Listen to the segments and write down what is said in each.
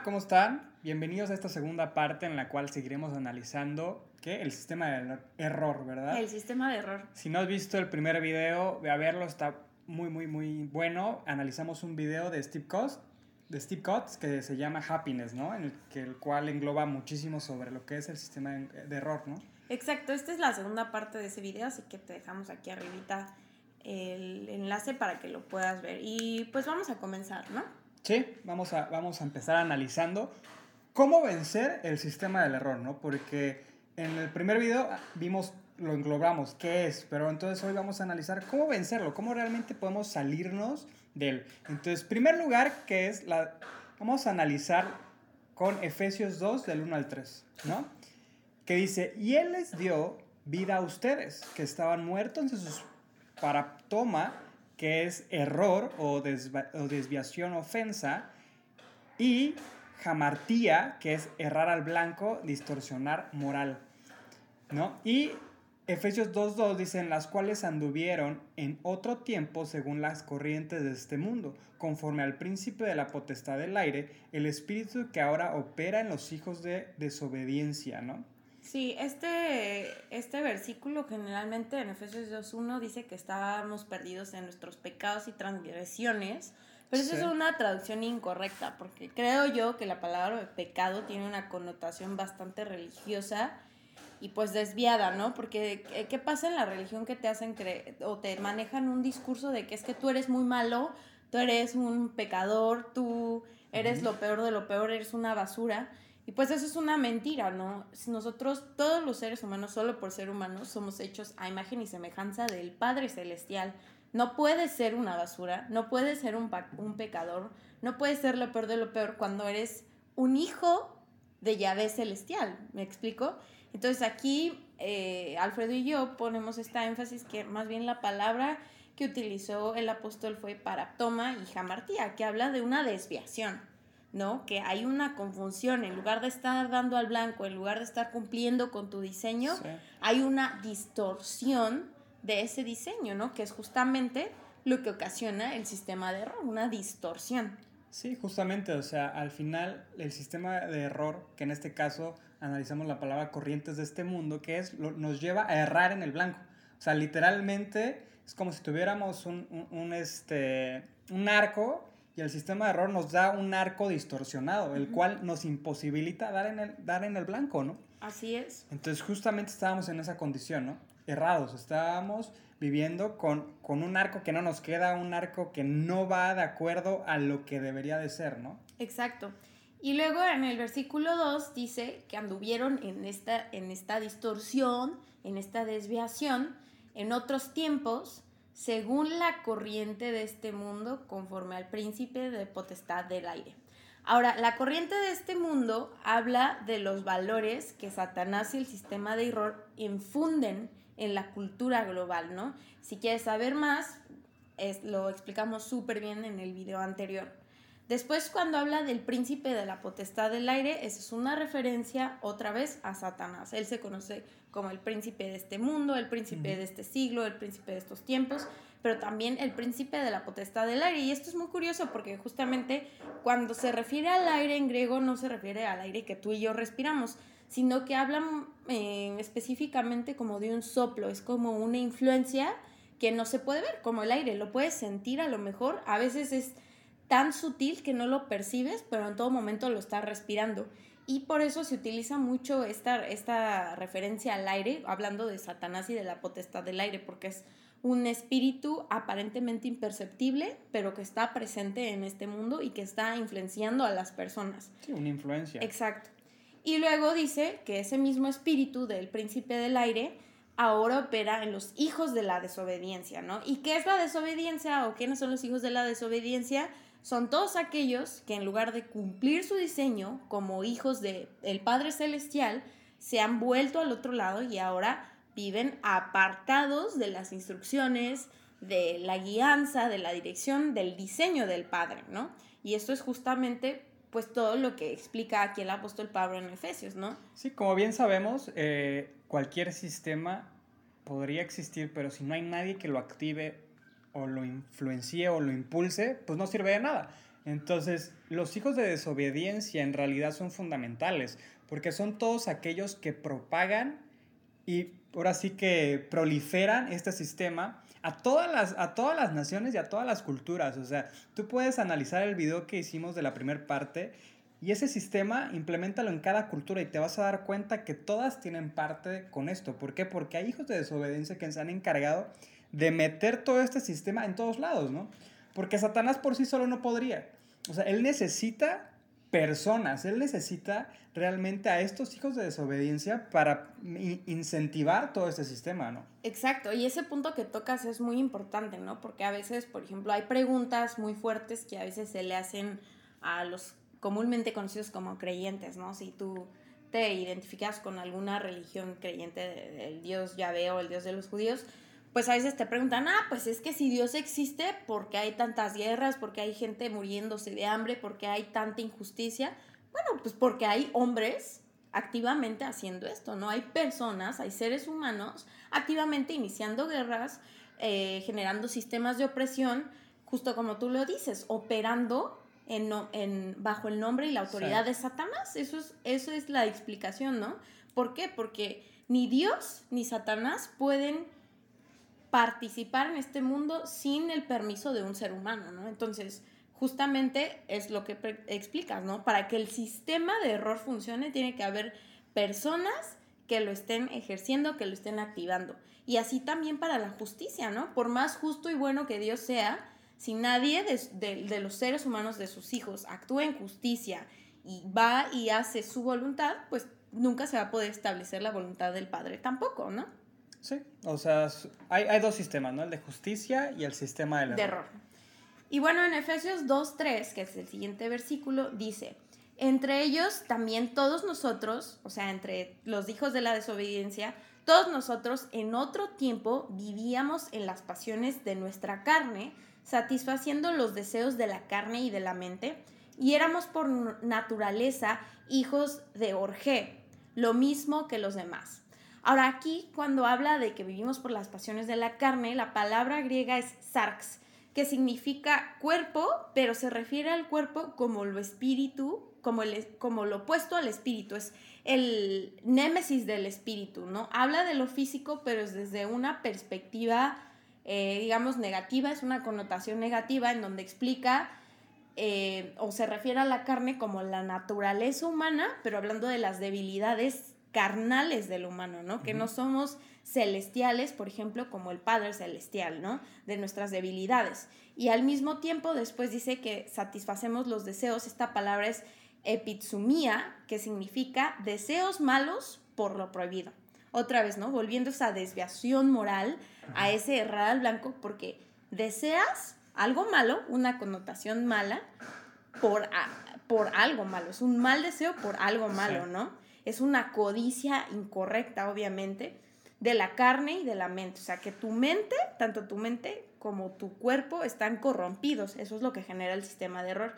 Hola, ¿cómo están? Bienvenidos a esta segunda parte en la cual seguiremos analizando ¿qué? el sistema de error, ¿verdad? El sistema de error. Si no has visto el primer video, ve a verlo, está muy, muy, muy bueno. Analizamos un video de Steve Cost, de Steve Cotts que se llama Happiness, ¿no? En el, que, el cual engloba muchísimo sobre lo que es el sistema de error, ¿no? Exacto, esta es la segunda parte de ese video, así que te dejamos aquí arribita el enlace para que lo puedas ver. Y pues vamos a comenzar, ¿no? Sí, vamos a, vamos a empezar analizando cómo vencer el sistema del error, ¿no? Porque en el primer video vimos, lo englobamos, qué es, pero entonces hoy vamos a analizar cómo vencerlo, cómo realmente podemos salirnos de él. Entonces, primer lugar, que es la, vamos a analizar con Efesios 2 del 1 al 3, ¿no? Que dice, y Él les dio vida a ustedes, que estaban muertos en sus paraptoma, que es error o, desviación, ofensa, y jamartía, que es errar al blanco, distorsionar moral. ¿no? Y Efesios 2.2 dicen, las cuales anduvieron en otro tiempo según las corrientes de este mundo, conforme al principio de la potestad del aire, el espíritu que ahora opera en los hijos de desobediencia, ¿no? Sí, este, este versículo generalmente en Efesios 2.1 dice que estábamos perdidos en nuestros pecados y transgresiones, pero eso es una traducción incorrecta, porque creo yo que la palabra pecado tiene una connotación bastante religiosa y pues desviada, ¿no? Porque ¿qué pasa en la religión que te hacen creer o te manejan un discurso de que es que tú eres muy malo, tú eres un pecador, tú eres lo peor de lo peor, eres una basura? Y pues eso es una mentira, ¿no? Nosotros, todos los seres humanos, solo por ser humanos, somos hechos a imagen y semejanza del Padre Celestial. No puedes ser una basura, no puedes ser un, pecador, no puedes ser lo peor de lo peor cuando eres un hijo de Yahvé Celestial, ¿me explico? Entonces aquí eh, Alfredo y yo ponemos esta énfasis que más bien la palabra que utilizó el apóstol fue paraptoma y jamartía, que habla de una desviación. ¿No? Que hay una confusión, en lugar de estar dando al blanco, en lugar de estar cumpliendo con tu diseño, hay una distorsión de ese diseño, ¿no? Que es justamente lo que ocasiona el sistema de error, una distorsión. Sí, justamente, o sea, al final el sistema de error, que en este caso analizamos la palabra corrientes de este mundo, que es, nos lleva a errar en el blanco. O sea, literalmente es como si tuviéramos un, un este, un arco y el sistema de error nos da un arco distorsionado, el cual nos imposibilita dar en, el, dar en el blanco, ¿no? Así es. Entonces justamente estábamos en esa condición, ¿no? Errados, estábamos viviendo con, con un arco que no nos queda, un arco que no va de acuerdo a lo que debería de ser, ¿no? Exacto. Y luego en el versículo 2 dice que anduvieron en esta, en esta distorsión, en esta desviación, en otros tiempos, según la corriente de este mundo, conforme al príncipe de potestad del aire. Ahora, la corriente de este mundo habla de los valores que Satanás y el sistema de error infunden en la cultura global, ¿no? Si quieres saber más, es, lo explicamos súper bien en el video anterior. Después, cuando habla del príncipe de la potestad del aire, esa es una referencia otra vez a Satanás. Él se conoce como el príncipe de este mundo, el príncipe de este siglo, el príncipe de estos tiempos, pero también el príncipe de la potestad del aire. Y esto es muy curioso porque justamente cuando se refiere al aire en griego no se refiere al aire que tú y yo respiramos, sino que hablan eh, específicamente como de un soplo, es como una influencia que no se puede ver, como el aire, lo puedes sentir a lo mejor, a veces es tan sutil que no lo percibes, pero en todo momento lo estás respirando y por eso se utiliza mucho esta, esta referencia al aire, hablando de Satanás y de la potestad del aire, porque es un espíritu aparentemente imperceptible, pero que está presente en este mundo y que está influenciando a las personas. Sí, una influencia. Exacto. Y luego dice que ese mismo espíritu del príncipe del aire ahora opera en los hijos de la desobediencia, ¿no? ¿Y qué es la desobediencia o quiénes son los hijos de la desobediencia? Son todos aquellos que en lugar de cumplir su diseño como hijos del el Padre Celestial, se han vuelto al otro lado y ahora viven apartados de las instrucciones, de la guianza, de la dirección, del diseño del Padre, ¿no? Y esto es justamente pues todo lo que explica aquí el apóstol Pablo en Efesios, ¿no? Sí, como bien sabemos, eh, cualquier sistema podría existir, pero si no hay nadie que lo active o lo influencie o lo impulse, pues no sirve de nada. Entonces, los hijos de desobediencia en realidad son fundamentales, porque son todos aquellos que propagan y ahora sí que proliferan este sistema a todas las, a todas las naciones y a todas las culturas. O sea, tú puedes analizar el video que hicimos de la primera parte y ese sistema implementalo en cada cultura y te vas a dar cuenta que todas tienen parte con esto. ¿Por qué? Porque hay hijos de desobediencia que se han encargado de meter todo este sistema en todos lados, ¿no? Porque Satanás por sí solo no podría. O sea, él necesita personas, él necesita realmente a estos hijos de desobediencia para incentivar todo este sistema, ¿no? Exacto, y ese punto que tocas es muy importante, ¿no? Porque a veces, por ejemplo, hay preguntas muy fuertes que a veces se le hacen a los comúnmente conocidos como creyentes, ¿no? Si tú te identificas con alguna religión creyente del Dios Yahvé o el Dios de los judíos, pues a veces te preguntan, ah, pues es que si Dios existe, ¿por qué hay tantas guerras? ¿Por qué hay gente muriéndose de hambre? ¿Por qué hay tanta injusticia? Bueno, pues porque hay hombres activamente haciendo esto, ¿no? Hay personas, hay seres humanos activamente iniciando guerras, eh, generando sistemas de opresión, justo como tú lo dices, operando en, en, bajo el nombre y la autoridad de Satanás. Eso es, eso es la explicación, ¿no? ¿Por qué? Porque ni Dios ni Satanás pueden participar en este mundo sin el permiso de un ser humano, ¿no? Entonces, justamente es lo que explicas, ¿no? Para que el sistema de error funcione, tiene que haber personas que lo estén ejerciendo, que lo estén activando. Y así también para la justicia, ¿no? Por más justo y bueno que Dios sea, si nadie de, los seres humanos, de sus hijos, actúa en justicia y va y hace su voluntad, pues nunca se va a poder establecer la voluntad del Padre tampoco, ¿no? Sí, o sea, hay, hay, dos sistemas, ¿no? El de justicia y el sistema del error. De error. Y bueno, en Efesios 2.3, que es el siguiente versículo, dice, entre ellos también todos nosotros, o sea, entre los hijos de la desobediencia, todos nosotros en otro tiempo vivíamos en las pasiones de nuestra carne, satisfaciendo los deseos de la carne y de la mente, y éramos por naturaleza hijos de Orgé, lo mismo que los demás. Ahora aquí, cuando habla de que vivimos por las pasiones de la carne, la palabra griega es sarx, que significa cuerpo, pero se refiere al cuerpo como lo espíritu, como, el, como lo opuesto al espíritu, es el némesis del espíritu, ¿no? Habla de lo físico, pero es desde una perspectiva, eh, digamos, negativa, es una connotación negativa en donde explica eh, o se refiere a la carne como la naturaleza humana, pero hablando de las debilidades carnales del humano, ¿no? Que no somos celestiales, por ejemplo, como el Padre celestial, ¿no? De nuestras debilidades. Y al mismo tiempo después dice que satisfacemos los deseos, esta palabra es epitsumía, que significa deseos malos por lo prohibido. Otra vez, ¿no? Volviendo a esa desviación moral, a ese errar al blanco, porque deseas algo malo, una connotación mala, por, por algo malo. Es un mal deseo por algo malo, ¿no? Es una codicia incorrecta, obviamente, de la carne y de la mente. O sea, que tu mente, tanto tu mente como tu cuerpo están corrompidos. Eso es lo que genera el sistema de error.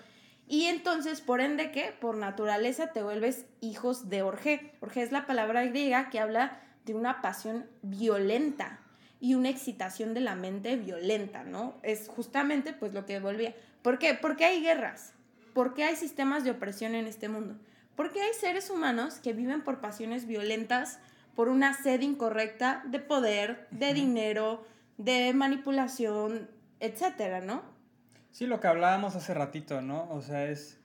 Y entonces, por ende, ¿qué? Por naturaleza te vuelves hijos de Orge. Orge es la palabra griega que habla de una pasión violenta y una excitación de la mente violenta, ¿no? Es justamente pues lo que volvía. ¿Por qué? Porque hay guerras. Porque hay sistemas de opresión en este mundo. Porque hay seres humanos que viven por pasiones violentas, por una sed incorrecta de poder, de dinero, de manipulación, etcétera, ¿no? Sí, lo que hablábamos hace ratito, ¿no? O sea, es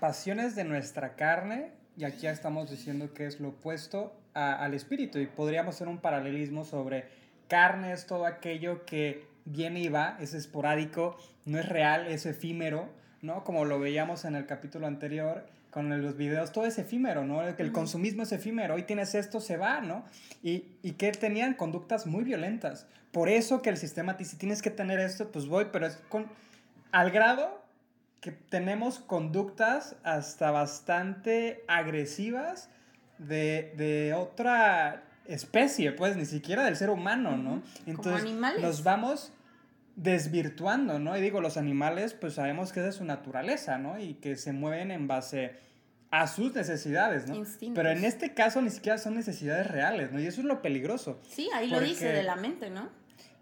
pasiones de nuestra carne, y aquí ya estamos diciendo que es lo opuesto al espíritu, y podríamos hacer un paralelismo sobre carne es todo aquello que viene y va, es esporádico, no es real, es efímero, ¿no? Como lo veíamos en el capítulo anterior, con los videos, todo es efímero, ¿no? El consumismo es efímero, hoy tienes esto, se va, ¿no? Y, y que tenían conductas muy violentas. Por eso que el sistema dice, tienes que tener esto, pues voy, pero es con, al grado que tenemos conductas hasta bastante agresivas de, de otra especie, pues, ni siquiera del ser humano, ¿no? Entonces, nos vamos desvirtuando, ¿no? Y digo, los animales, pues sabemos que es de su naturaleza, ¿no? Y que se mueven en base a sus necesidades, ¿no? Pero en este caso ni siquiera son necesidades reales, ¿no? Y eso es lo peligroso. Sí, ahí lo dice de la mente, ¿no?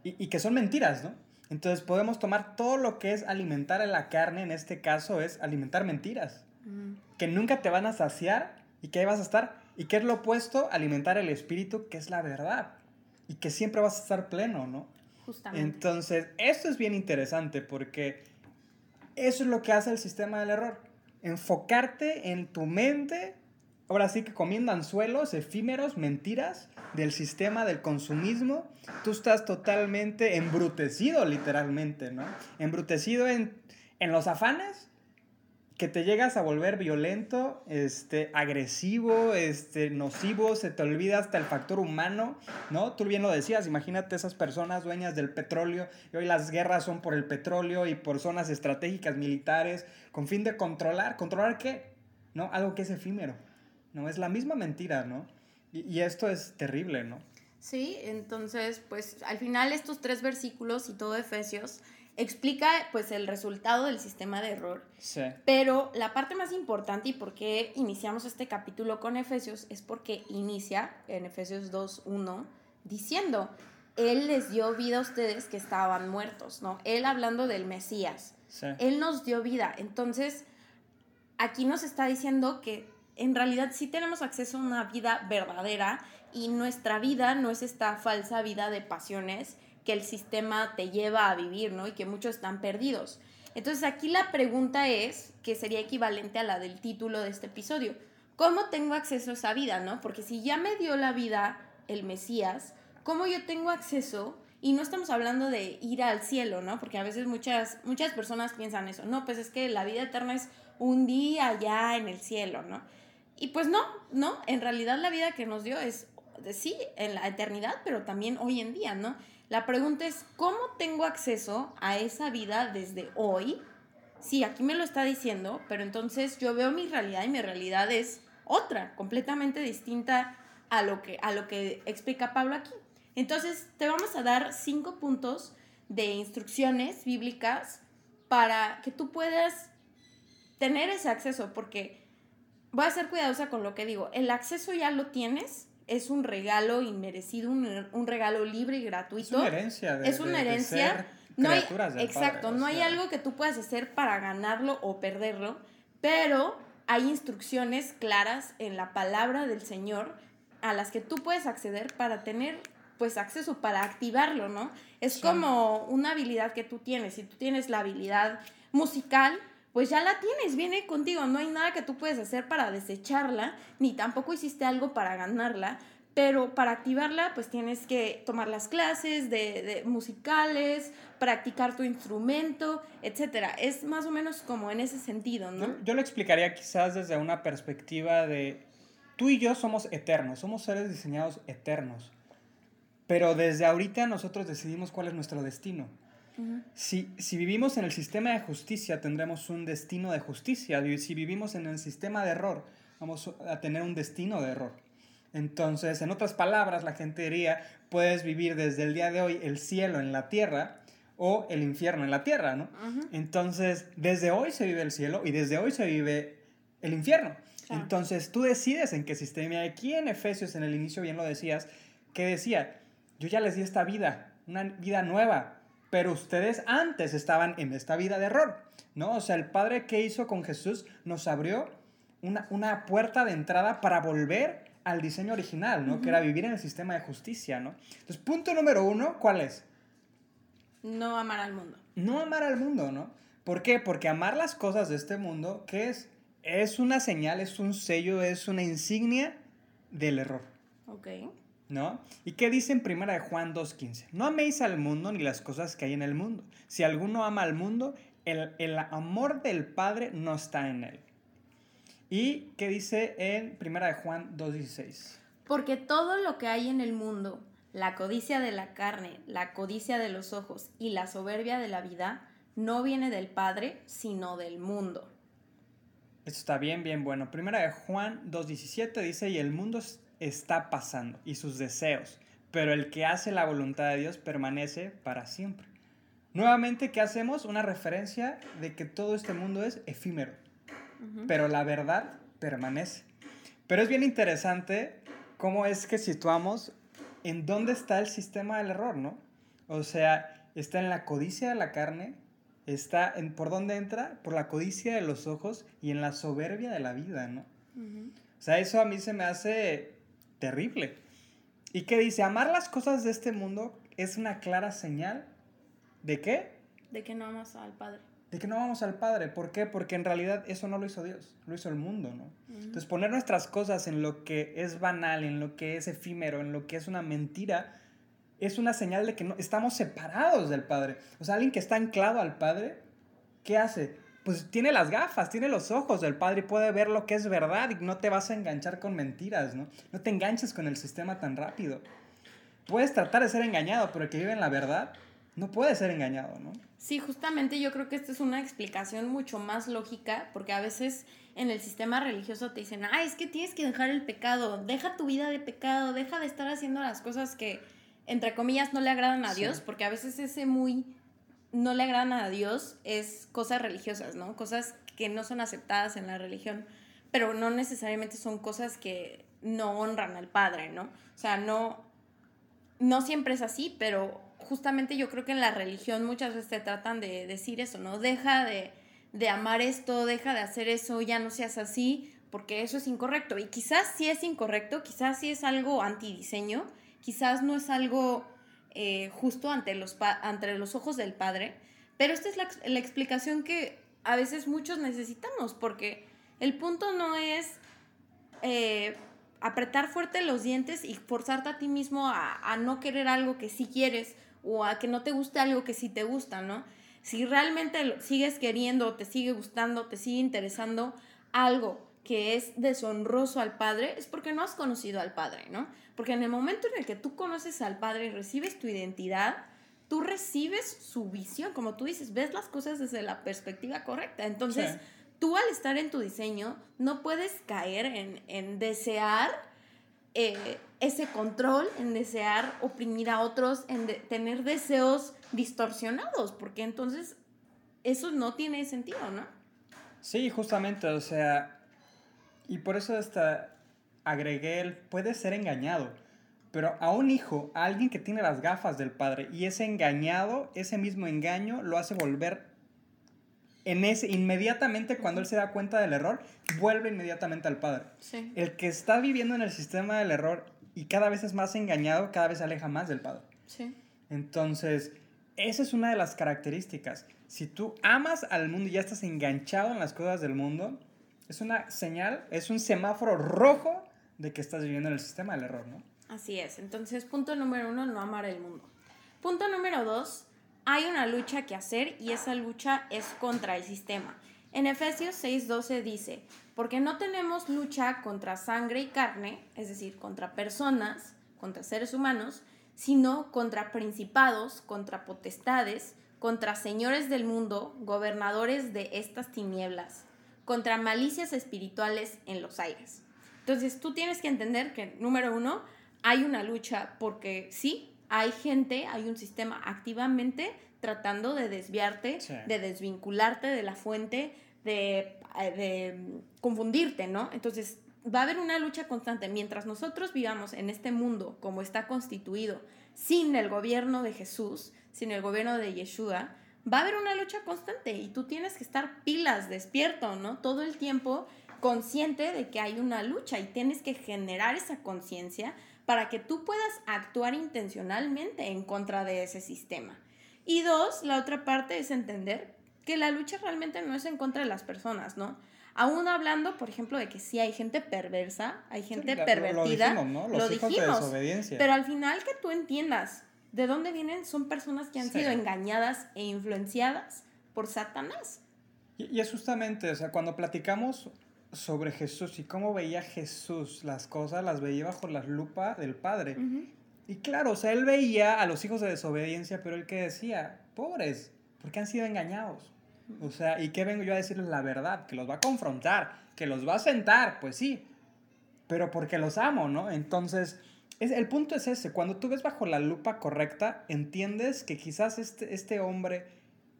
Y, y, que son mentiras, ¿no? Entonces podemos tomar todo lo que es alimentar a la carne, en este caso es alimentar mentiras, Mm, que nunca te van a saciar y que ahí vas a estar. ¿Y que es lo opuesto? Alimentar el espíritu, que es la verdad. Y que siempre vas a estar pleno, ¿no? Entonces, esto es bien interesante porque eso es lo que hace el sistema del error. Enfocarte en tu mente, ahora sí que comiendo anzuelos efímeros, mentiras del sistema del consumismo, tú estás totalmente embrutecido literalmente, ¿no? Embrutecido en, en los afanes que te llegas a volver violento, este, agresivo, este, nocivo, se te olvida hasta el factor humano, ¿no? Tú bien lo decías, imagínate esas personas dueñas del petróleo, y hoy las guerras son por el petróleo y por zonas estratégicas militares, con fin de controlar, ¿controlar qué? ¿No? Algo que es efímero, ¿no? Es la misma mentira, ¿no? Y, y esto es terrible, ¿no? Sí, entonces, pues al final estos tres versículos y todo Efesios explica pues el resultado del sistema de error. Sí. Pero la parte más importante y por qué iniciamos este capítulo con Efesios es porque inicia en Efesios 2.1 diciendo, Él les dio vida a ustedes que estaban muertos, ¿no? Él hablando del Mesías. Sí. Él nos dio vida. Entonces, aquí nos está diciendo que en realidad sí tenemos acceso a una vida verdadera y nuestra vida no es esta falsa vida de pasiones que el sistema te lleva a vivir, ¿no? Y que muchos están perdidos. Entonces aquí la pregunta es, que sería equivalente a la del título de este episodio, ¿cómo tengo acceso a esa vida, no? Porque si ya me dio la vida el Mesías, ¿cómo yo tengo acceso? Y no estamos hablando de ir al cielo, ¿no? Porque a veces muchas, muchas personas piensan eso, no, pues es que la vida eterna es un día allá en el cielo, ¿no? Y pues no, no, en realidad la vida que nos dio es, sí, en la eternidad, pero también hoy en día, ¿no? La pregunta es, ¿cómo tengo acceso a esa vida desde hoy? Sí, aquí me lo está diciendo, pero entonces yo veo mi realidad y mi realidad es otra, completamente distinta a lo que, a lo que explica Pablo aquí. Entonces, te vamos a dar cinco puntos de instrucciones bíblicas para que tú puedas tener ese acceso, porque voy a ser cuidadosa con lo que digo. El acceso ya lo tienes, es un regalo inmerecido, un, un regalo libre y gratuito. Es una herencia. De, es una de- de herencia. no hay, exacto, Padre, o no hay algo que tú puedas hacer para ganarlo o perderlo, pero hay instrucciones claras en la palabra del Señor a las que tú puedes acceder para tener pues acceso para activarlo, ¿no? Es Sí. como una habilidad que tú tienes, si tú tienes la habilidad musical, pues ya la tienes, viene contigo, no hay nada que tú puedes hacer para desecharla, ni tampoco hiciste algo para ganarla, pero para activarla pues tienes que tomar las clases de, de musicales, practicar tu instrumento, etcétera. Es más o menos como en ese sentido, ¿no? Yo, yo lo explicaría quizás desde una perspectiva de tú y yo somos eternos, somos seres diseñados eternos, pero desde ahorita nosotros decidimos cuál es nuestro destino. Si, si vivimos en el sistema de justicia, tendremos un destino de justicia. Y si vivimos en el sistema de error, vamos a tener un destino de error. Entonces, en otras palabras, la gente diría, puedes vivir desde el día de hoy el cielo en la tierra o el infierno en la tierra, ¿no? Entonces, desde hoy se vive el cielo y desde hoy se vive el infierno. Claro. Entonces, tú decides en qué sistema. Aquí en Efesios, en el inicio, bien lo decías, que decía, yo ya les di esta vida, una vida nueva, pero ustedes antes estaban en esta vida de error, ¿no? O sea, el Padre que hizo con Jesús nos abrió una, una puerta de entrada para volver al diseño original, ¿no? Que era vivir en el sistema de justicia, ¿no? Entonces, punto número uno, ¿cuál es? No amar al mundo. no amar al mundo, ¿no? ¿Por qué? Porque amar las cosas de este mundo, ¿qué es? Es una señal, es un sello, es una insignia del error, Ok. ¿No? ¿Y qué dice en primera de Juan 2.15? No améis al mundo ni las cosas que hay en el mundo. Si alguno ama al mundo, el, el amor del Padre no está en él. ¿Y qué dice en primera de Juan 2.16? Porque todo lo que hay en el mundo, la codicia de la carne, la codicia de los ojos y la soberbia de la vida, no viene del Padre, sino del mundo. Esto está bien, bien bueno. Primera de Juan 2.17 dice, y el mundo está pasando y sus deseos, pero el que hace la voluntad de Dios permanece para siempre. Nuevamente, ¿qué hacemos? Una referencia de que todo este mundo es efímero, pero la verdad permanece. Pero es bien interesante cómo es que situamos en dónde está el sistema del error, ¿no? O sea, está en la codicia de la carne, está en por dónde entra, por la codicia de los ojos y en la soberbia de la vida, ¿no? O sea, eso a mí se me hace terrible. ¿Y qué dice? Amar las cosas de este mundo es una clara señal de qué? De que no amas al Padre. De que no vamos al Padre. ¿Por qué? Porque en realidad eso no lo hizo Dios, lo hizo el mundo, ¿no? Entonces poner nuestras cosas en lo que es banal, en lo que es efímero, en lo que es una mentira, es una señal de que no, estamos separados del Padre. O sea, alguien que está anclado al Padre, ¿qué hace? Pues tiene las gafas, tiene los ojos del Padre y puede ver lo que es verdad y no te vas a enganchar con mentiras, ¿no? No te enganches con el sistema tan rápido. Puedes tratar de ser engañado, pero el que vive en la verdad no puede ser engañado, ¿no? Sí, justamente yo creo que esta es una explicación mucho más lógica, porque a veces en el sistema religioso te dicen, ah, es que tienes que dejar el pecado, deja tu vida de pecado, deja de estar haciendo las cosas que, entre comillas, no le agradan a Dios, porque a veces ese muy no le agradan a Dios es cosas religiosas, ¿no? Cosas que no son aceptadas en la religión, pero no necesariamente son cosas que no honran al Padre, ¿no? O sea, no, no siempre es así, pero justamente yo creo que en la religión muchas veces te tratan de decir eso, ¿no? Deja de, de amar esto, deja de hacer eso, ya no seas así, porque eso es incorrecto. Y quizás sí es incorrecto, quizás sí es algo antidiseño, quizás no es algo eh, justo ante los, ante los ojos del Padre, pero esta es la, explicación que a veces muchos necesitamos, porque el punto no es eh, apretar fuerte los dientes y forzarte a ti mismo a, a, no querer algo que sí quieres o a que no te guste algo que sí te gusta, ¿no? Si realmente lo sigues queriendo, te sigue gustando, te sigue interesando algo que es deshonroso al Padre, es porque no has conocido al Padre, ¿no? Porque en el momento en el que tú conoces al Padre y recibes tu identidad, tú recibes su visión, como tú dices, ves las cosas desde la perspectiva correcta. Entonces, sí. tú al estar en tu diseño, no puedes caer en, en desear eh, ese control, en desear oprimir a otros, en de tener deseos distorsionados, porque entonces eso no tiene sentido, ¿no? Sí, justamente, o sea, y por eso hasta agregué el puede ser engañado. Pero a un hijo, a alguien que tiene las gafas del padre y es engañado, ese mismo engaño lo hace volver en ese inmediatamente cuando él se da cuenta del error, vuelve inmediatamente al padre. Sí. El que está viviendo en el sistema del error y cada vez es más engañado, cada vez se aleja más del padre. Sí. Entonces, esa es una de las características. Si tú amas al mundo y ya estás enganchado en las cosas del mundo, es una señal, es un semáforo rojo de que estás viviendo en el sistema del error, ¿no? Así es. Entonces, punto número uno, no amar el mundo. Punto número dos, hay una lucha que hacer y esa lucha es contra el sistema. En Efesios 6:12 dice, porque no tenemos lucha contra sangre y carne, es decir, contra personas, contra seres humanos, sino contra principados, contra potestades, contra señores del mundo, gobernadores de estas tinieblas contra malicias espirituales en los aires. Entonces tú tienes que entender que, número uno, hay una lucha porque sí, hay gente, hay un sistema activamente tratando de desviarte, sí. de desvincularte de la fuente, de, de confundirte, ¿no? Entonces va a haber una lucha constante. Mientras nosotros vivamos en este mundo como está constituido, sin el gobierno de Jesús, sin el gobierno de Yeshua, va a haber una lucha constante y tú tienes que estar pilas, despierto, ¿no? Todo el tiempo consciente de que hay una lucha y tienes que generar esa conciencia para que tú puedas actuar intencionalmente en contra de ese sistema. Y dos, la otra parte es entender que la lucha realmente no es en contra de las personas, ¿no? Aún hablando, por ejemplo, de que sí hay gente perversa, hay gente sí, pervertida. Lo dijimos, ¿no? Los lo hijos dijimos, de desobediencia. Pero al final que tú entiendas ¿De dónde vienen? Son personas que han sí. sido engañadas e influenciadas por Satanás. Y, y, es justamente, o sea, cuando platicamos sobre Jesús y cómo veía Jesús las cosas, las veía bajo la lupa del Padre. Uh -huh. Y claro, o sea, él veía a los hijos de desobediencia, pero él que decía, pobres, porque han sido engañados. Uh -huh. O sea, ¿y qué vengo yo a decirles la verdad? Que los va a confrontar, que los va a sentar, pues sí, pero porque los amo, ¿no? Entonces es, el punto es ese, cuando tú ves bajo la lupa correcta, entiendes que quizás este, este hombre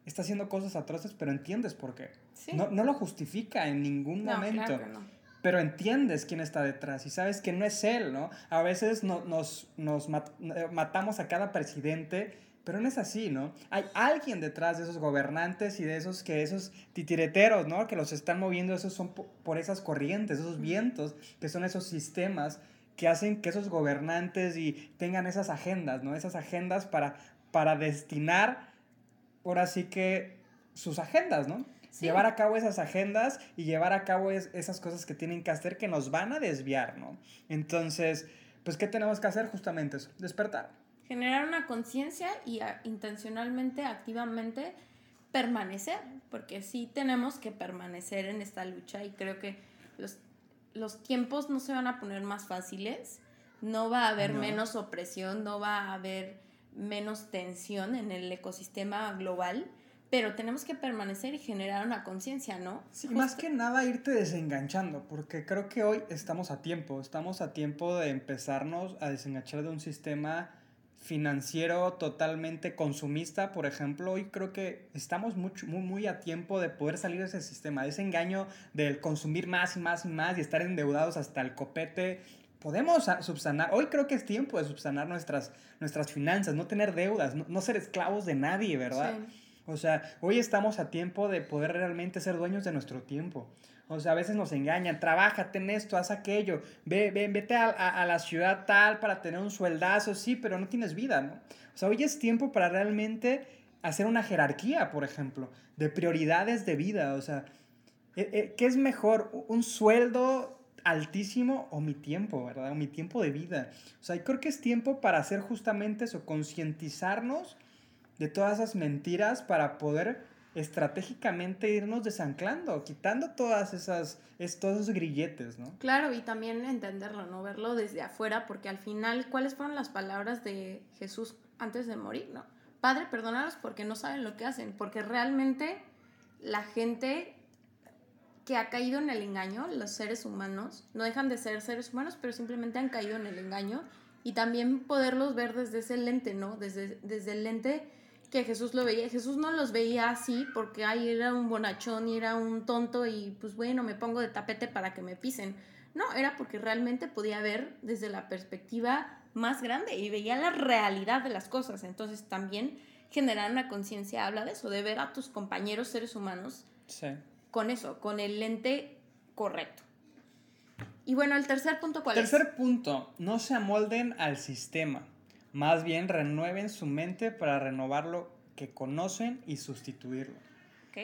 está haciendo cosas atroces, pero entiendes por qué. Sí. No, no, lo justifica en ningún no, momento. Claro que no. pero entiendes quién está detrás y sabes que no es él, ¿no? A veces nos, nos eh, matamos a cada presidente, pero no es así, ¿no? Hay alguien detrás de esos gobernantes y de esos que esos titireteros, ¿no? Que los están moviendo, esos son por esas corrientes, esos vientos, que son esos sistemas que hacen que esos gobernantes y tengan esas agendas, ¿no? Esas agendas para, para destinar, ahora sí que, sus agendas, ¿no? Llevar a cabo esas agendas y llevar a cabo esas cosas que tienen que hacer que nos van a desviar, ¿no? Entonces, pues, ¿qué tenemos que hacer? Justamente eso, despertar. Generar una conciencia y intencionalmente, activamente permanecer, porque sí tenemos que permanecer en esta lucha y creo que los, los tiempos no se van a poner más fáciles, no va a haber menos opresión, no va a haber menos tensión en el ecosistema global pero tenemos que permanecer y generar una conciencia, ¿no? Sí, más que nada irte desenganchando, porque creo que hoy estamos a tiempo, estamos a tiempo de empezarnos a desenganchar de un sistema financiero totalmente consumista, por ejemplo, hoy creo que estamos mucho, muy, muy a tiempo de poder salir de ese sistema, de ese engaño del consumir más y más y más y estar endeudados hasta el copete. Podemos subsanar, hoy creo que es tiempo de subsanar nuestras, nuestras finanzas, no tener deudas, no, no ser esclavos de nadie, ¿verdad? Sí. O sea, hoy estamos a tiempo de poder realmente ser dueños de nuestro tiempo. O sea, a veces nos engañan, trabájate en esto, haz aquello, ve, ve vete a, a, la ciudad tal para tener un sueldazo, sí, pero no tienes vida, ¿no? O sea, hoy es tiempo para realmente hacer una jerarquía, por ejemplo, de prioridades de vida. O sea, eh, eh, ¿qué es mejor? ¿Un sueldo altísimo o mi tiempo, verdad? O mi tiempo de vida. O sea, creo que es tiempo para hacer justamente eso, concientizarnos de todas esas mentiras para poder estratégicamente irnos desanclando, quitando todas esas, todos esos grilletes, ¿no? Claro, y también entenderlo, ¿no? Verlo desde afuera, porque al final, ¿cuáles fueron las palabras de Jesús antes de morir, ¿no? Padre, perdónalos porque no saben lo que hacen, porque realmente la gente que ha caído en el engaño, los seres humanos, no dejan de ser seres humanos, pero simplemente han caído en el engaño y también poderlos ver desde ese lente, ¿no? Desde, desde el lente que Jesús lo veía. Jesús no los veía así porque ay, era un bonachón y era un tonto y pues bueno, me pongo de tapete para que me pisen. No, era porque realmente podía ver desde la perspectiva más grande y veía la realidad de las cosas. Entonces también generar una conciencia habla de eso, de ver a tus compañeros seres humanos con eso, con el lente correcto. Y bueno, el tercer punto, ¿cuál es? Tercer punto, no se amolden al sistema. Más bien renueven su mente para renovar lo que conocen y sustituirlo. ¿Ok?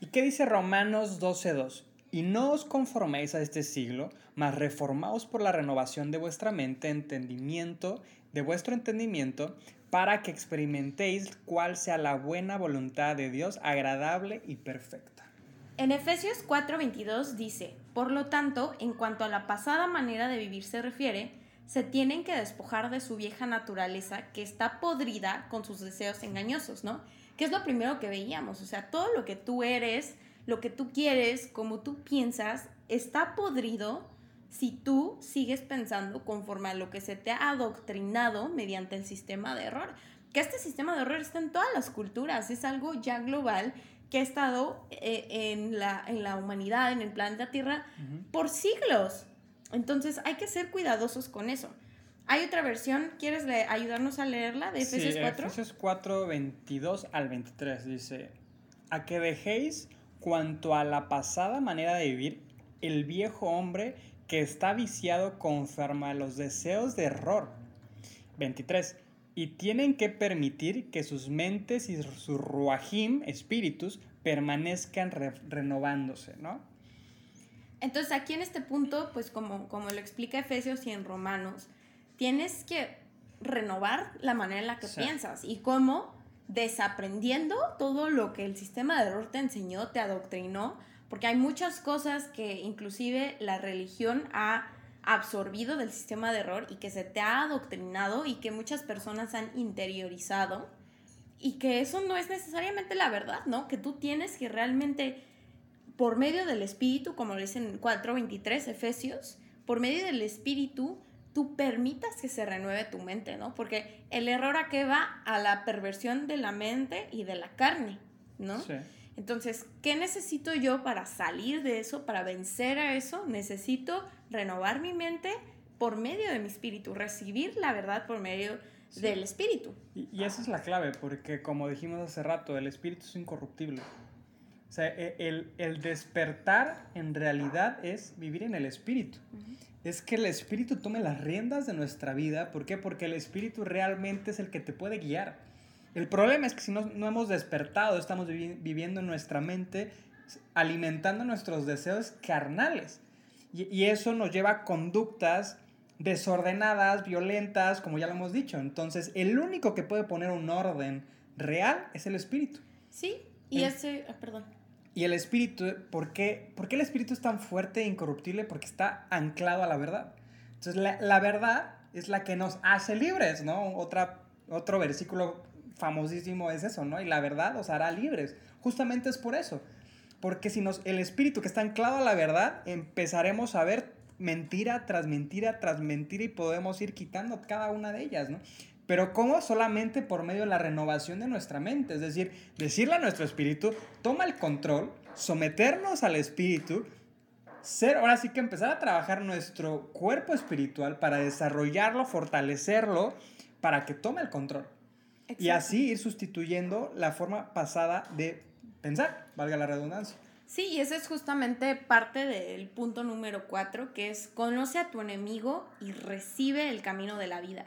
¿Y qué dice Romanos 12.2? Y no os conforméis a este siglo, mas reformaos por la renovación de vuestra mente, entendimiento, de vuestro entendimiento, para que experimentéis cuál sea la buena voluntad de Dios, agradable y perfecta. En Efesios 4:22 dice, por lo tanto, en cuanto a la pasada manera de vivir se refiere, se tienen que despojar de su vieja naturaleza que está podrida con sus deseos engañosos, ¿no? Que es lo primero que veíamos, o sea, todo lo que tú eres, lo que tú quieres, como tú piensas, está podrido si tú sigues pensando conforme a lo que se te ha adoctrinado mediante el sistema de error. Que este sistema de error está en todas las culturas, es algo ya global que ha estado eh, en, la, en la humanidad, en el planeta Tierra, por siglos. Entonces hay que ser cuidadosos con eso. Hay otra versión, ¿quieres ayudarnos a leerla de Efesios sí, 4? Efesios 4, 22 al 23 dice, a que dejéis cuanto a la pasada manera de vivir el viejo hombre que está viciado conforme a los deseos de error. 23. Y tienen que permitir que sus mentes y sus ruajim, espíritus, permanezcan renovándose, ¿no? Entonces aquí en este punto, pues como, como lo explica Efesios y en Romanos, tienes que renovar la manera en la que piensas y cómo desaprendiendo todo lo que el sistema de error te enseñó, te adoctrinó, porque hay muchas cosas que inclusive la religión ha absorbido del sistema de error y que se te ha adoctrinado y que muchas personas han interiorizado y que eso no es necesariamente la verdad, ¿no? Que tú tienes que realmente por medio del Espíritu, como lo dicen en 4.23 Efesios, por medio del Espíritu, tú permitas que se renueve tu mente, ¿no? Porque el error a qué va? A la perversión de la mente y de la carne, ¿no? Sí. Entonces, ¿qué necesito yo para salir de eso, para vencer a eso? Necesito renovar mi mente por medio de mi espíritu, recibir la verdad por medio del espíritu. Y, esa es la clave, porque como dijimos hace rato, el espíritu es incorruptible. O sea, e, el, el despertar en realidad es vivir en el espíritu. Es que el espíritu tome las riendas de nuestra vida. ¿Por qué? Porque el espíritu realmente es el que te puede guiar. El problema es que si no, no hemos despertado, estamos viviendo en nuestra mente, alimentando nuestros deseos carnales. Y, y eso nos lleva a conductas desordenadas, violentas, como ya lo hemos dicho. Entonces, el único que puede poner un orden real es el espíritu. Sí, y ese, ah, perdón. Y el espíritu, ¿por qué, ¿por qué, el espíritu es tan fuerte e incorruptible? Porque está anclado a la verdad. Entonces, la, la verdad es la que nos hace libres, ¿no? Otra, otro versículo famosísimo es eso, ¿no? Y la verdad os hará libres. Justamente es por eso. Porque si nos, el espíritu que está anclado a la verdad, empezaremos a ver mentira tras mentira tras mentira y podemos ir quitando cada una de ellas, ¿no? Pero ¿cómo? Solamente por medio de la renovación de nuestra mente. Es decir, decirle a nuestro espíritu, toma el control, someternos al espíritu, ser, ahora sí que empezar a trabajar nuestro cuerpo espiritual para desarrollarlo, fortalecerlo, para que tome el control. Y así ir sustituyendo la forma pasada de pensar, valga la redundancia. Sí, y ese es justamente parte del punto número cuatro, que es conoce a tu enemigo y recibe el camino de la vida.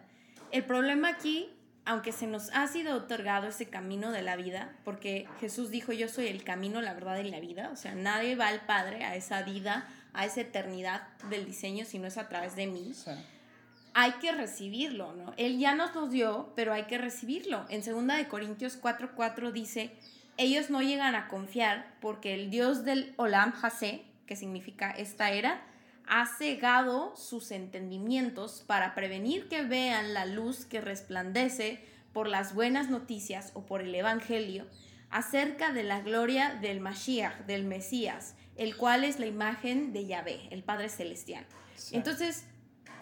El problema aquí, aunque se nos ha sido otorgado ese camino de la vida, porque Jesús dijo, yo soy el camino, la verdad y la vida, o sea, nadie va al Padre, a esa vida, a esa eternidad del diseño, si no es a través de mí. Hay que recibirlo, ¿no? Él ya nos lo dio, pero hay que recibirlo. En 2 de Corintios 4:4 dice, ellos no llegan a confiar porque el Dios del Olam Hase, que significa esta era, ha cegado sus entendimientos para prevenir que vean la luz que resplandece por las buenas noticias o por el Evangelio acerca de la gloria del Mashiach, del Mesías, el cual es la imagen de Yahvé, el Padre Celestial. Entonces,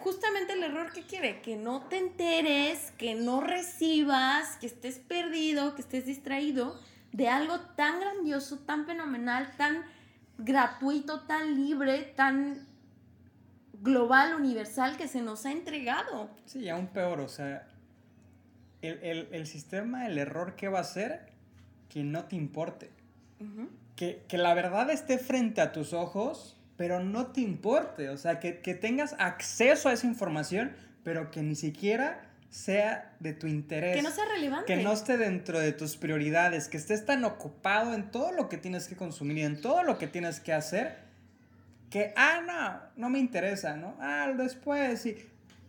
justamente el error que quiere, que no te enteres, que no recibas, que estés perdido, que estés distraído, de algo tan grandioso, tan fenomenal, tan gratuito, tan libre, tan global, universal que se nos ha entregado. Sí, aún peor, o sea, el, sistema, el error que va a ser que no te importe. que, la verdad esté frente a tus ojos, pero no te importe. O sea, que, que tengas acceso a esa información, pero que ni siquiera sea de tu interés. Que no sea relevante. Que no esté dentro de tus prioridades, que estés tan ocupado en todo lo que tienes que consumir y en todo lo que tienes que hacer, que, ah, no, no me interesa, ¿no? Ah, después, sí.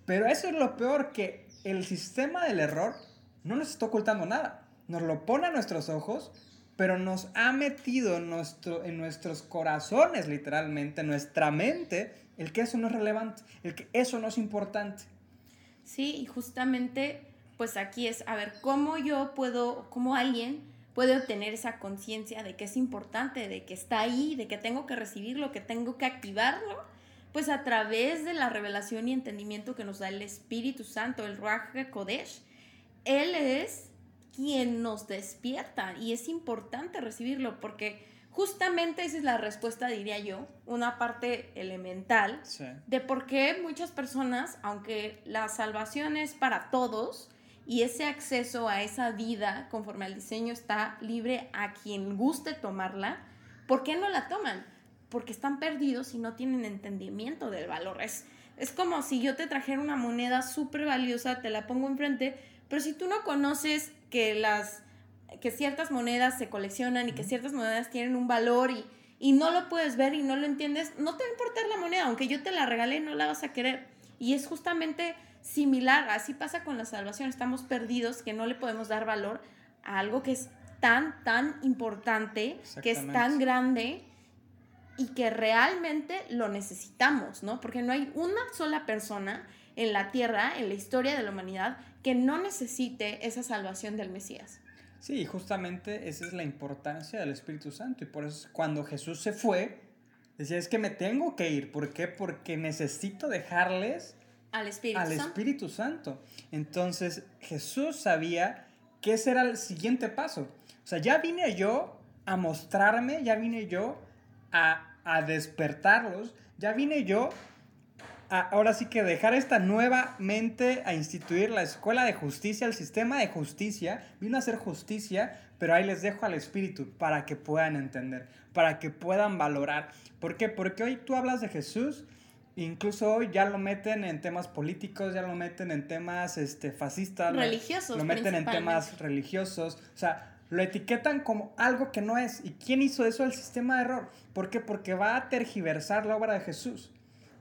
Pero eso es lo peor, que el sistema del error no nos está ocultando nada. Nos lo pone a nuestros ojos, pero nos ha metido en, nuestro, en nuestros corazones, literalmente, en nuestra mente, el que eso no es relevante, el que eso no es importante. ¿sí? Y justamente, pues aquí es, a ver, ¿cómo yo puedo, cómo alguien puede obtener esa conciencia de que es importante, de que está ahí, de que tengo que recibirlo, que tengo que activarlo? Pues a través de la revelación y entendimiento que nos da el Espíritu Santo, el Ruach Kodesh. Él es quien nos despierta y es importante recibirlo porque Justamente esa es la respuesta, diría yo, una parte elemental de por qué muchas personas, aunque la salvación es para todos y ese acceso a esa vida conforme al diseño está libre a quien guste tomarla, ¿por qué no la toman? Porque están perdidos y no tienen entendimiento del valor. Es, es como si yo te trajera una moneda súper valiosa, te la pongo enfrente, pero si tú no conoces que las que ciertas monedas se coleccionan y que ciertas monedas tienen un valor y, y no lo puedes ver y no lo entiendes, no te va a importar la moneda, aunque yo te la regalé, no la vas a querer. Y es justamente similar, así pasa con la salvación, estamos perdidos que no le podemos dar valor a algo que es tan, tan importante, que es tan grande y que realmente lo necesitamos, ¿no? Porque no hay una sola persona en la tierra, en la historia de la humanidad, que no necesite esa salvación del Mesías. Sí, justamente esa es la importancia del Espíritu Santo. Y por eso cuando Jesús se fue, decía, es que me tengo que ir. ¿Por qué? Porque necesito dejarles al Espíritu, al Espíritu Santo. Entonces Jesús sabía que ese era el siguiente paso. O sea, ya vine yo a mostrarme, ya vine yo a, a despertarlos, ya vine yo ahora sí que dejar esta nueva mente a instituir la escuela de justicia, el sistema de justicia, vino a hacer justicia, pero ahí les dejo al espíritu para que puedan entender, para que puedan valorar. ¿Por qué? Porque hoy tú hablas de Jesús, incluso hoy ya lo meten en temas políticos, ya lo meten en temas este, fascistas, religiosos, lo meten en temas religiosos, o sea, lo etiquetan como algo que no es. ¿Y quién hizo eso? El sistema de error. ¿Por qué? Porque va a tergiversar la obra de Jesús.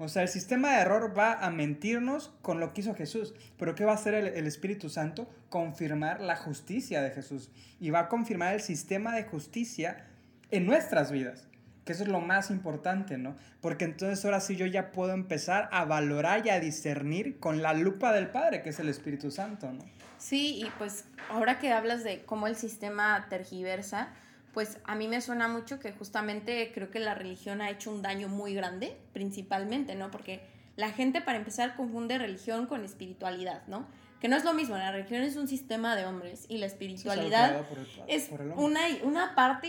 O sea, el sistema de error va a mentirnos con lo que hizo Jesús. Pero ¿qué va a hacer el, Espíritu Santo? Confirmar la justicia de Jesús. Y va a confirmar el sistema de justicia en nuestras vidas. Que eso es lo más importante, ¿no? Porque entonces ahora sí yo ya puedo empezar a valorar y a discernir con la lupa del Padre, que es el Espíritu Santo, ¿no? Sí, y pues ahora que hablas de cómo el sistema tergiversa, pues a mí me suena mucho que justamente creo que la religión ha hecho un daño muy grande, principalmente, ¿no? Porque la gente, para empezar, confunde religión con espiritualidad, ¿no? Que no es lo mismo, la religión es un sistema de hombres y la espiritualidad es una, una parte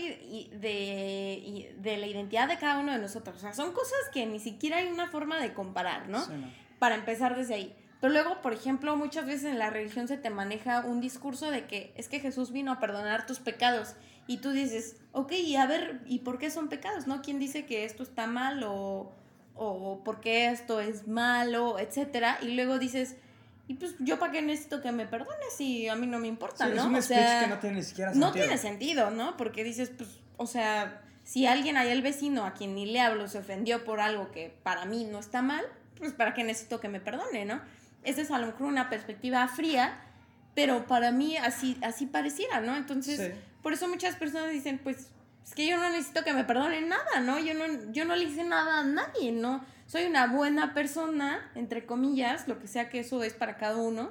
de, de la identidad de cada uno de nosotros. O sea, son cosas que ni siquiera hay una forma de comparar, ¿no? Para empezar desde ahí. Pero luego, por ejemplo, muchas veces en la religión se te maneja un discurso de que es que Jesús vino a perdonar tus pecados. Y tú dices, ok, y a ver, ¿y por qué son pecados? ¿No? ¿Quién dice que esto está mal o, o por qué esto es malo, etcétera? Y luego dices, y pues yo para qué necesito que me perdones si a mí no me importa, ¿no? Es un speech que no tiene ni siquiera sentido. No tiene sentido, ¿no? Porque dices, pues, o sea, si alguien ahí el vecino a quien ni le hablo se ofendió por algo que para mí no está mal, pues para qué necesito que me perdone, ¿no? Esa es a lo mejor una perspectiva fría, pero para mí así, así pareciera, ¿no? Entonces, por eso muchas personas dicen, pues, es que yo no necesito que me perdonen nada, ¿no? Yo no, yo no le hice nada a nadie, ¿no? Soy una buena persona, entre comillas, lo que sea que eso es para cada uno.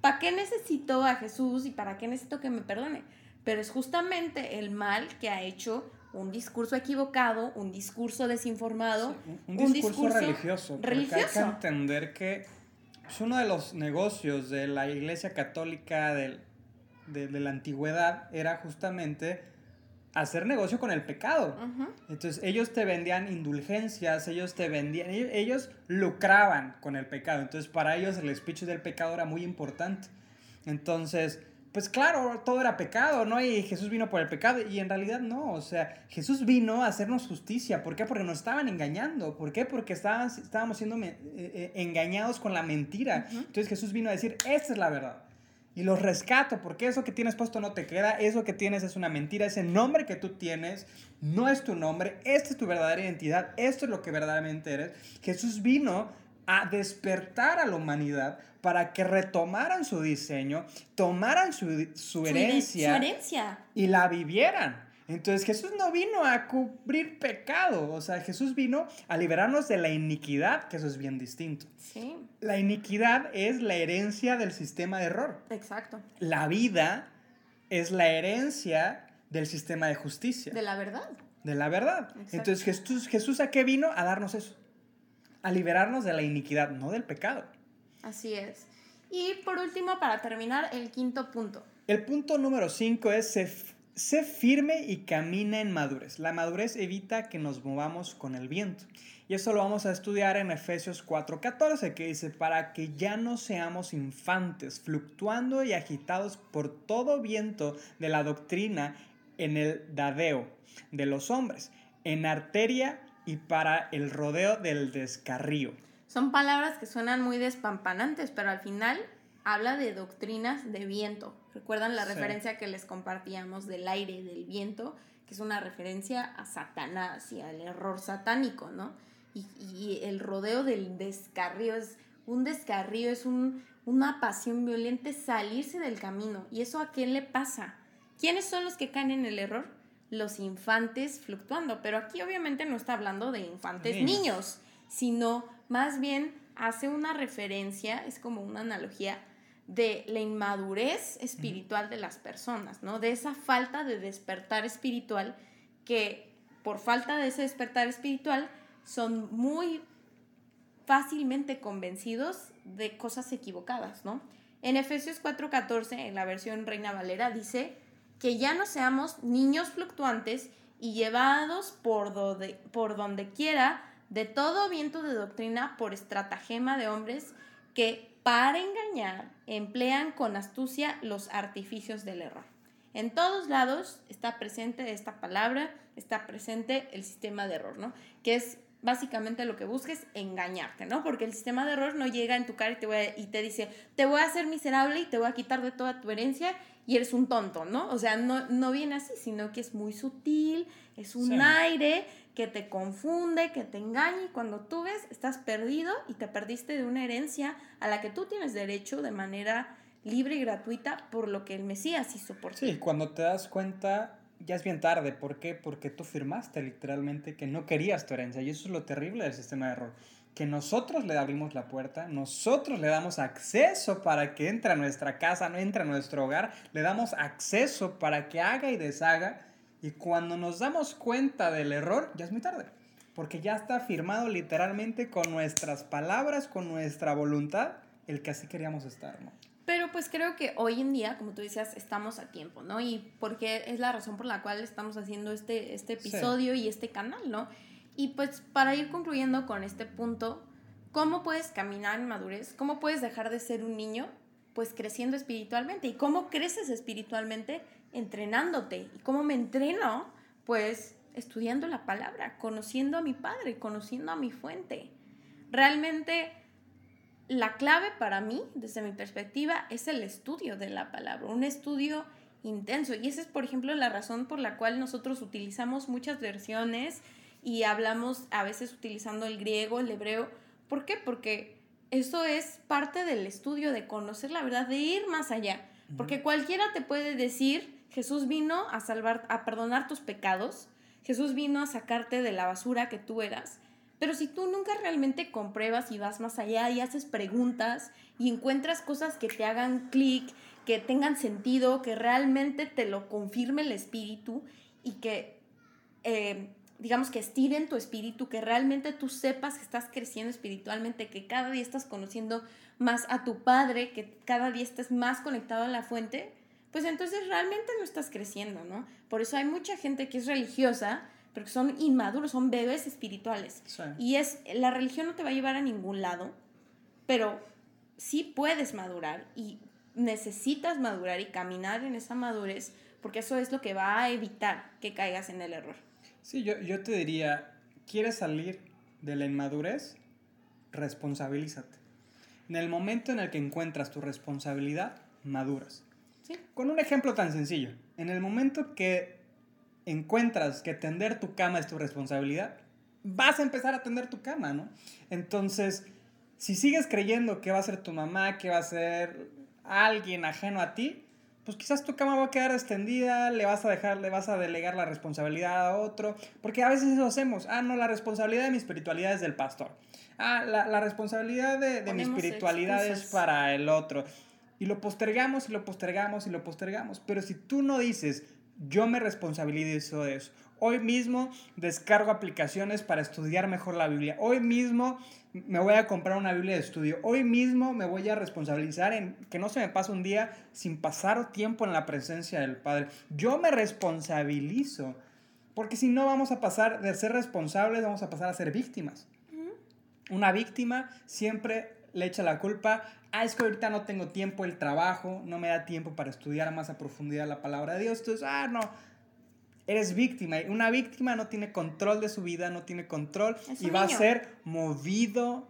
¿Para qué necesito a Jesús y para qué necesito que me perdone? Pero es justamente el mal que ha hecho un discurso equivocado, un discurso desinformado, un, discurso religioso. Religioso. Hay que entender que es uno de los negocios de la Iglesia Católica de, la antigüedad era justamente hacer negocio con el pecado. Entonces ellos te vendían indulgencias, ellos te vendían, ellos, lucraban con el pecado. Entonces para ellos el speech del pecado era muy importante. Entonces pues claro, todo era pecado, ¿no? Y Jesús vino por el pecado. Y en realidad no, o sea, Jesús vino a hacernos justicia. ¿Por qué? Porque nos estaban engañando. ¿Por qué? Porque estábamos siendo eh, eh, engañados con la mentira. Entonces Jesús vino a decir, esta es la verdad. Y los rescato, porque eso que tienes puesto no te queda, eso que tienes es una mentira, ese nombre que tú tienes no es tu nombre, esta es tu verdadera identidad, esto es lo que verdaderamente eres. Jesús vino a despertar a la humanidad para que retomaran su diseño, tomaran su, herencia, herencia y la vivieran. Entonces Jesús no vino a cubrir pecado, o sea, Jesús vino a liberarnos de la iniquidad, que eso es bien distinto. Sí. La iniquidad es la herencia del sistema de error. Exacto. La vida es la herencia del sistema de justicia. De la verdad. De la verdad. Entonces Jesús, Jesús a qué vino? A darnos eso. A liberarnos de la iniquidad, no del pecado. Así es. Y por último, para terminar, el quinto punto. El punto número cinco es sé, firme y camina en madurez. La madurez evita que nos movamos con el viento. Y eso lo vamos a estudiar en Efesios 4:14, que dice, para que ya no seamos infantes, fluctuando y agitados por todo viento de la doctrina en el dadeo de los hombres, en arteria y para el rodeo del descarrío. Son palabras que suenan muy despampanantes, pero al final habla de doctrinas de viento. ¿Recuerdan la referencia que les compartíamos del aire, del viento? Que es una referencia a Satanás y al error satánico, ¿no? Y, el rodeo del descarrío es un descarrío, es un, una pasión violenta, salirse del camino. ¿Y eso a quién le pasa? ¿Quiénes son los que caen en el error? Los infantes fluctuando. Pero aquí obviamente no está hablando de infantes niños, sino más bien hace una referencia, es como una analogía de la inmadurez espiritual de las personas, ¿no? De esa falta de despertar espiritual que por falta de ese despertar espiritual son muy fácilmente convencidos de cosas equivocadas, ¿no? En Efesios 4:14, en la versión Reina Valera, dice, que ya no seamos niños fluctuantes y llevados por donde, por donde quiera de todo viento de doctrina por estratagema de hombres que para engañar emplean con astucia los artificios del error. En todos lados está presente esta palabra, está presente el sistema de error, ¿no? Que es básicamente lo que busques, engañarte, ¿no? Porque el sistema de error no llega en tu cara y te, y te dice, te voy a hacer miserable y te voy a quitar de toda tu herencia y eres un tonto, ¿no? O sea, no, no viene así, sino que es muy sutil, es un aire que te confunde, que te engaña y cuando tú ves, estás perdido y te perdiste de una herencia a la que tú tienes derecho de manera libre y gratuita por lo que el Mesías hizo por ti. Sí, cuando te das cuenta, ya es bien tarde. ¿Por qué? Porque tú firmaste literalmente que no querías tu herencia. Y eso es lo terrible del sistema de error. Que nosotros le abrimos la puerta, nosotros le damos acceso para que entre a nuestra casa, no entre a nuestro hogar, le damos acceso para que haga y deshaga. Y cuando nos damos cuenta del error, ya es muy tarde. Porque ya está firmado literalmente con nuestras palabras, con nuestra voluntad, el que así queríamos estar, ¿no? Pero pues creo que hoy en día, como tú decías, estamos a tiempo, ¿no? Y porque es la razón por la cual estamos haciendo este, este episodio y este canal, ¿no? Y pues para ir concluyendo con este punto, ¿cómo puedes caminar en madurez? ¿Cómo puedes dejar de ser un niño? Pues creciendo espiritualmente. ¿Y cómo creces espiritualmente? Entrenándote. ¿Y cómo me entreno? Pues estudiando la palabra, conociendo a mi Padre, conociendo a mi fuente. Realmente la clave para mí, desde mi perspectiva, es el estudio de la palabra, un estudio intenso. Y esa es, por ejemplo, la razón por la cual nosotros utilizamos muchas versiones y hablamos a veces utilizando el griego, el hebreo. ¿Por qué? Porque eso es parte del estudio de conocer la verdad, de ir más allá. Porque cualquiera te puede decir, Jesús vino a salvar, a perdonar tus pecados, Jesús vino a sacarte de la basura que tú eras. Pero si tú nunca realmente compruebas y vas más allá y haces preguntas y encuentras cosas que te hagan clic, que tengan sentido, que realmente te lo confirme el espíritu y que, eh, digamos, que estiren tu espíritu, que realmente tú sepas que estás creciendo espiritualmente, que cada día estás conociendo más a tu Padre, que cada día estás más conectado a la fuente, pues entonces realmente no estás creciendo, ¿no? Por eso hay mucha gente que es religiosa, porque son inmaduros, son bebés espirituales. Y es, la religión no te va a llevar a ningún lado, pero sí puedes madurar y necesitas madurar y caminar en esa madurez, porque eso es lo que va a evitar que caigas en el error. Sí, yo, yo te diría, ¿quieres salir de la inmadurez? Responsabilízate. En el momento en el que encuentras tu responsabilidad, maduras. ¿Sí? Con un ejemplo tan sencillo, en el momento que encuentras que tender tu cama es tu responsabilidad, vas a empezar a tender tu cama, ¿no? Entonces, si sigues creyendo que va a ser tu mamá, que va a ser alguien ajeno a ti, pues quizás tu cama va a quedar extendida, le vas a dejar, le vas a delegar la responsabilidad a otro, porque a veces eso hacemos, ah, no, la responsabilidad de mi espiritualidad es del pastor, ah, la, responsabilidad de, de mi espiritualidad es para el otro, y lo postergamos y lo postergamos y lo postergamos, pero si tú no dices, yo me responsabilizo de eso. Hoy mismo descargo aplicaciones para estudiar mejor la Biblia. Hoy mismo me voy a comprar una Biblia de estudio. Hoy mismo me voy a responsabilizar en que no se me pase un día sin pasar tiempo en la presencia del Padre. Yo me responsabilizo. Porque si no vamos a pasar de ser responsables, vamos a pasar a ser víctimas. Una víctima siempre le echa la culpa ah, es que ahorita no tengo tiempo, el trabajo, no me da tiempo para estudiar más a profundidad la palabra de Dios. Entonces, ah, no, eres víctima. Una víctima no tiene control de su vida, no tiene control y va a ser movido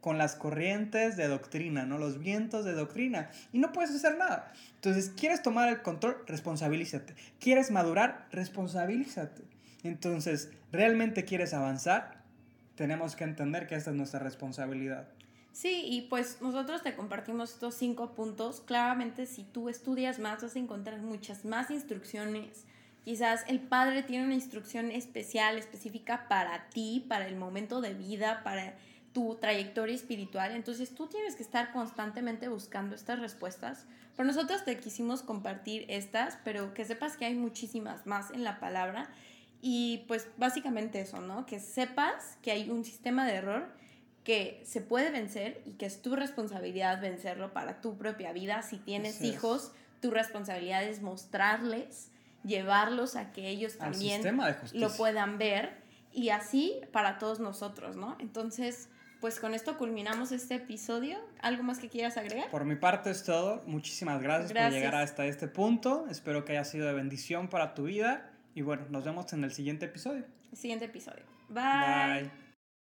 con las corrientes de doctrina, ¿no? Los vientos de doctrina. Y no puedes hacer nada. Entonces, ¿quieres tomar el control? Responsabilízate. ¿Quieres madurar? Responsabilízate. Entonces, ¿realmente quieres avanzar? Tenemos que entender que esta es nuestra responsabilidad. Sí, y pues nosotros te compartimos estos cinco puntos. Claramente, si tú estudias más, vas a encontrar muchas más instrucciones. Quizás el padre tiene una instrucción especial, específica para ti, para el momento de vida, para tu trayectoria espiritual. Entonces tú tienes que estar constantemente buscando estas respuestas. Pero nosotros te quisimos compartir estas, pero que sepas que hay muchísimas más en la palabra. Y pues básicamente eso, ¿no? Que sepas que hay un sistema de error que se puede vencer y que es tu responsabilidad vencerlo para tu propia vida. Si tienes hijos, tu responsabilidad es mostrarles llevarlos a que ellos también lo puedan ver y así para todos nosotros, ¿no? Entonces, pues con esto culminamos este episodio. ¿Algo más que quieras agregar? Por mi parte es todo. Muchísimas gracias, Gracias. por llegar hasta este punto. Espero que haya sido de bendición para tu vida. Y bueno, nos vemos en el siguiente episodio. Siguiente episodio. Bye. Bye.